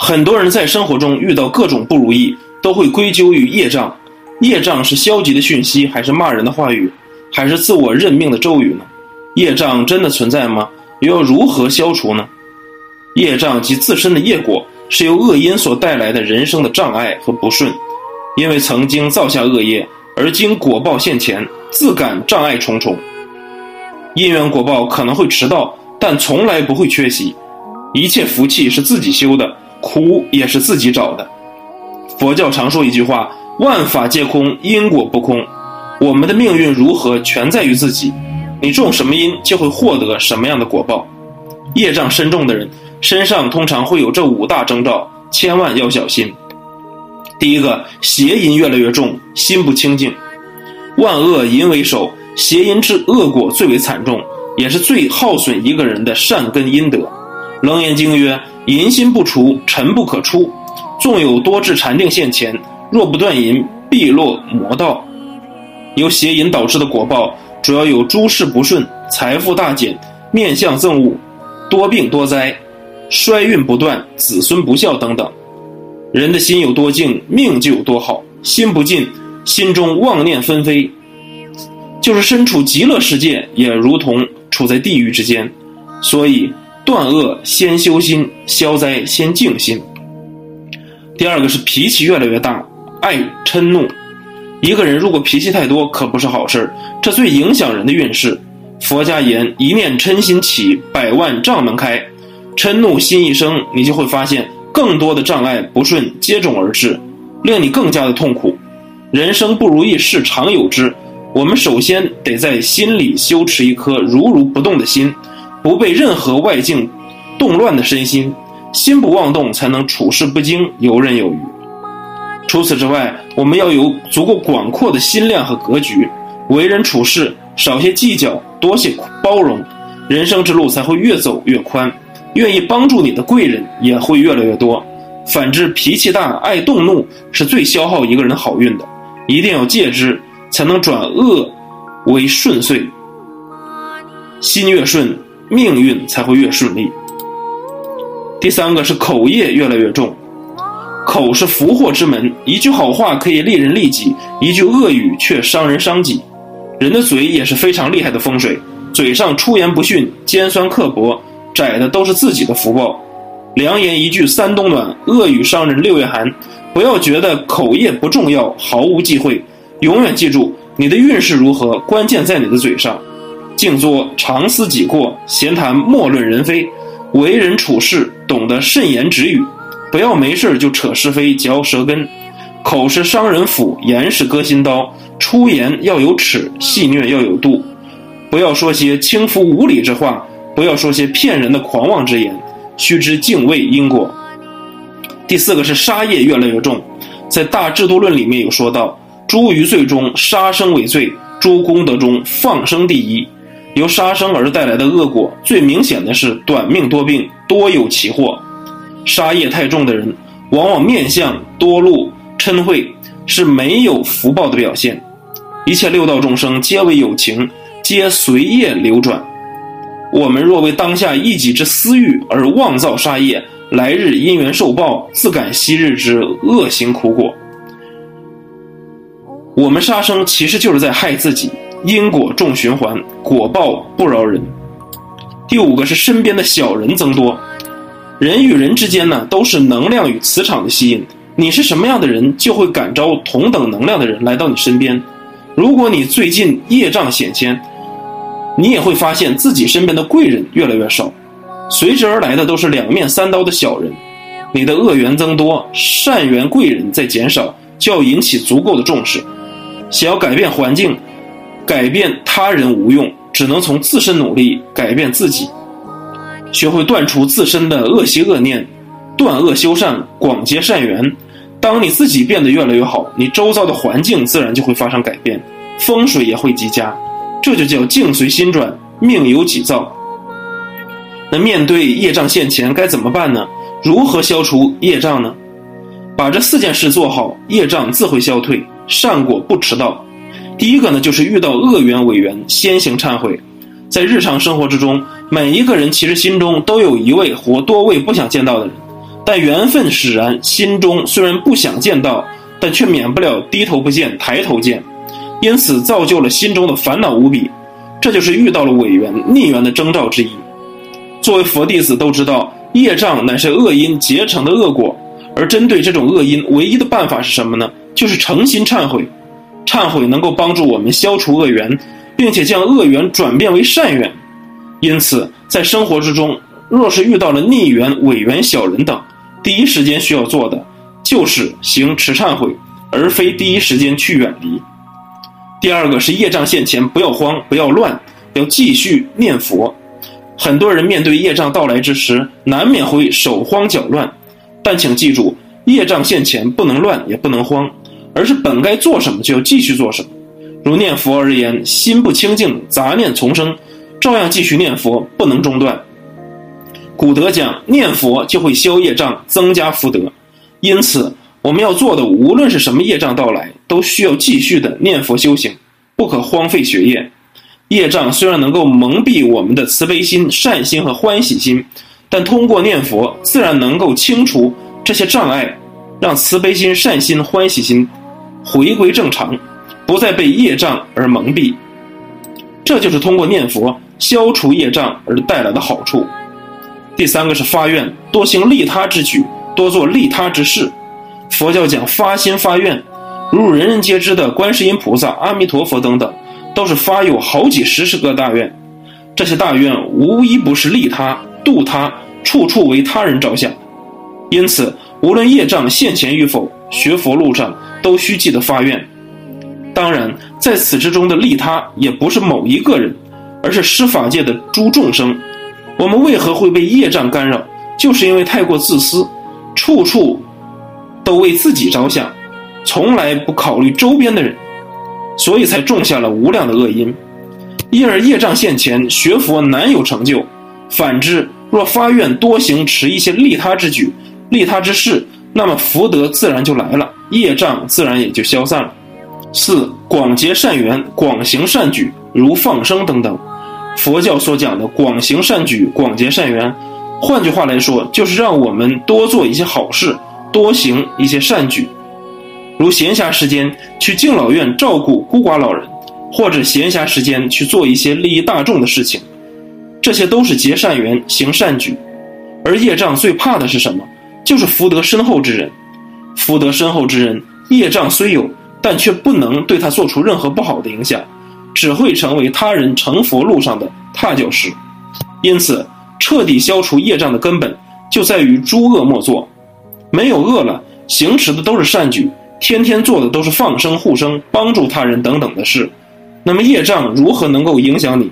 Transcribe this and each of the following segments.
很多人在生活中遇到各种不如意，都会归咎于业障。业障是消极的讯息，还是骂人的话语，还是自我认命的咒语呢？业障真的存在吗？又要如何消除呢？业障及自身的业果，是由恶因所带来的人生的障碍和不顺。因为曾经造下恶业，而今果报现前，自感障碍重重。因缘果报可能会迟到，但从来不会缺席。一切福气是自己修的，苦也是自己找的。佛教常说一句话：“万法皆空，因果不空。”我们的命运如何，全在于自己。你种什么因，就会获得什么样的果报。业障深重的人，身上通常会有这五大征兆，千万要小心。第一个，邪淫越来越重，心不清净。万恶淫为首，邪淫之恶果最为惨重，也是最耗损一个人的善根阴德。楞严经曰：“淫心不除，尘不可出。纵有多智禅定现前，若不断淫，必落魔道。”由邪淫导致的果报。主要有诸事不顺、财富大减、面相憎恶、多病多灾、衰运不断、子孙不孝等等。人的心有多静，命就有多好。心不静，心中妄念纷飞，就是身处极乐世界，也如同处在地狱之间。所以断恶先修心，消灾先静心。第二个是脾气越来越大，爱嗔怒。一个人如果脾气太多，可不是好事儿这最影响人的运势。佛家言：一念嗔心起，百万障门开。嗔怒心一生，你就会发现更多的障碍不顺接踵而至，令你更加的痛苦。人生不如意事常有之，我们首先得在心里修持一颗如如不动的心，不被任何外境动乱的身心，心不妄动，才能处事不惊，游刃有余。除此之外，我们要有足够广阔的心量和格局，为人处事少些计较，多些包容，人生之路才会越走越宽。愿意帮助你的贵人也会越来越多。反之，脾气大、爱动怒是最消耗一个人好运的，一定要戒之，才能转恶为顺遂。心越顺，命运才会越顺利。第三个是口业越来越重。口是福祸之门，一句好话可以利人利己，一句恶语却伤人伤己。人的嘴也是非常厉害的风水，嘴上出言不逊、尖酸刻薄，窄的都是自己的福报。良言一句三冬暖，恶语伤人六月寒。不要觉得口业不重要，毫无忌讳。永远记住，你的运势如何，关键在你的嘴上。静坐常思己过，闲谈莫论人非。为人处事懂得慎言止语。不要没事就扯是非、嚼舌根，口是伤人斧，言是割心刀。出言要有尺，戏谑要有度。不要说些轻浮无礼之话，不要说些骗人的狂妄之言。须知敬畏因果。第四个是杀业越来越重，在大制度论里面有说到：诸余罪中，杀生为最；诸功德中，放生第一。由杀生而带来的恶果，最明显的是短命多病，多有奇祸。杀业太重的人，往往面相多路嗔恚，是没有福报的表现。一切六道众生皆为有情，皆随业流转。我们若为当下一己之私欲而妄造杀业，来日因缘受报，自感昔日之恶行苦果。我们杀生其实就是在害自己，因果重循环，果报不饶人。第五个是身边的小人增多。人与人之间呢，都是能量与磁场的吸引。你是什么样的人，就会感召同等能量的人来到你身边。如果你最近业障显现，你也会发现自己身边的贵人越来越少，随之而来的都是两面三刀的小人。你的恶缘增多，善缘贵人在减少，就要引起足够的重视。想要改变环境，改变他人无用，只能从自身努力改变自己。学会断除自身的恶习恶念，断恶修善，广结善缘。当你自己变得越来越好，你周遭的环境自然就会发生改变，风水也会极佳。这就叫境随心转，命由己造。那面对业障现前该怎么办呢？如何消除业障呢？把这四件事做好，业障自会消退，善果不迟到。第一个呢，就是遇到恶缘违缘，先行忏悔。在日常生活之中，每一个人其实心中都有一位或多位不想见到的人，但缘分使然，心中虽然不想见到，但却免不了低头不见抬头见，因此造就了心中的烦恼无比。这就是遇到了伪缘逆缘的征兆之一。作为佛弟子都知道，业障乃是恶因结成的恶果，而针对这种恶因，唯一的办法是什么呢？就是诚心忏悔。忏悔能够帮助我们消除恶缘，并且将恶缘转变为善缘。因此，在生活之中，若是遇到了逆缘、伪缘、小人等，第一时间需要做的就是行持忏悔，而非第一时间去远离。第二个是业障现前，不要慌，不要乱，要继续念佛。很多人面对业障到来之时，难免会手慌脚乱，但请记住，业障现前不能乱，也不能慌，而是本该做什么就要继续做什么。如念佛而言，心不清净，杂念丛生，照样继续念佛，不能中断。古德讲，念佛就会消业障，增加福德。因此，我们要做的，无论是什么业障到来，都需要继续的念佛修行，不可荒废学业。业障虽然能够蒙蔽我们的慈悲心、善心和欢喜心，但通过念佛，自然能够清除这些障碍，让慈悲心、善心、欢喜心回归正常，不再被业障而蒙蔽。这就是通过念佛消除业障而带来的好处。第三个是发愿，多行利他之举，多做利他之事。佛教讲发心发愿，如人人皆知的观世音菩萨、阿弥陀佛等等。都是发有好几十十个大愿，这些大愿无一不是利他、度他，处处为他人着想。因此，无论业障现前与否，学佛路上都需记得发愿。当然，在此之中的利他也不是某一个人，而是施法界的诸众生。我们为何会被业障干扰？就是因为太过自私，处处都为自己着想，从来不考虑周边的人。所以才种下了无量的恶因，因而业障现前，学佛难有成就。反之，若发愿多行持一些利他之举、利他之事，那么福德自然就来了，业障自然也就消散了。四广结善缘，广行善举，如放生等等。佛教所讲的广行善举、广结善缘，换句话来说，就是让我们多做一些好事，多行一些善举。如闲暇时间去敬老院照顾孤寡老人，或者闲暇时间去做一些利益大众的事情，这些都是结善缘、行善举。而业障最怕的是什么？就是福德深厚之人。福德深厚之人，业障虽有，但却不能对他做出任何不好的影响，只会成为他人成佛路上的踏脚石。因此，彻底消除业障的根本就在于诸恶莫作。没有恶了，行持的都是善举。天天做的都是放生、护生、帮助他人等等的事，那么业障如何能够影响你？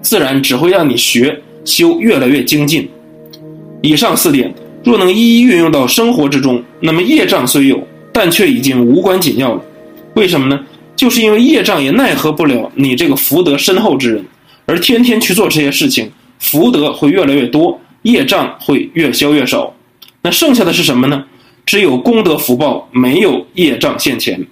自然只会让你学修越来越精进。以上四点若能一一运用到生活之中，那么业障虽有，但却已经无关紧要了。为什么呢？就是因为业障也奈何不了你这个福德深厚之人，而天天去做这些事情，福德会越来越多，业障会越消越少。那剩下的是什么呢？只有功德福报，没有业障现前。